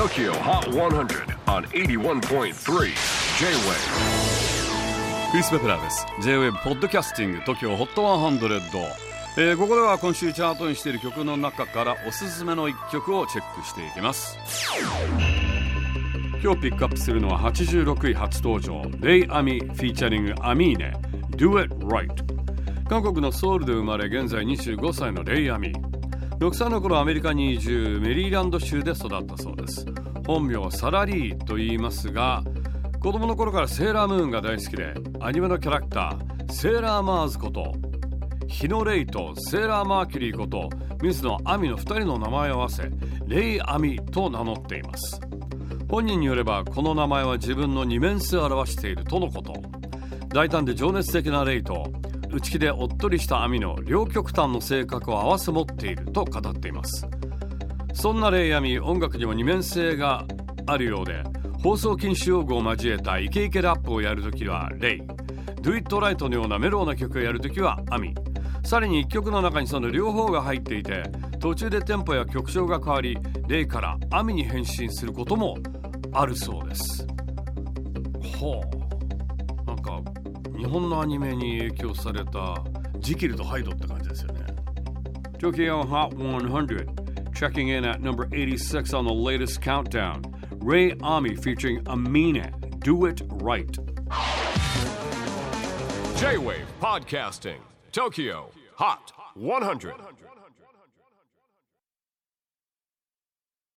TOKYO HOT 100 on 81.3 J-WAVE クリス・ベプラーです。J-WAVE ポッドキャスティング TOKYO HOT 100、えー、ここでは今週チャートにしている曲の中からおすすめの一曲をチェックしていきます。今日ピックアップするのは86位初登場。レイ・アミフィーチャリングアミーネ Do It Right 韓国のソウルで生まれ現在25歳のレイ・アミ6歳の頃アメリカに移住メリーランド州で育ったそうです。本名サラリーと言いますが子供の頃からセーラームーンが大好きでアニメのキャラクターセーラーマーズこと日野レイとセーラーマーキュリーこと水野亜美の2人の名前を合わせレイ・アミと名乗っています。本人によればこの名前は自分の二面性を表しているとのこと。大胆で情熱的なレイと内気でおっとりした網の両極端の性格を併せ持っていると語っています。そんなレイヤミ音楽にも二面性があるようで放送禁止用語を交えたイケイケラップをやるときはレイ。Do It Right のようなメローな曲をやるときはアミ。さらに1曲の中にその両方が入っていて途中でテンポや曲調が変わりレイからアミに変身することもあるそうです。ほう。日本のアニメに影響されたジキルとハイドって感じですよね Tokyo Hot 100 checking in at number 86 on the latest countdown Ray Ami featuring Amina Do It Right J-WAVE PODCASTING TOKYO HOT 100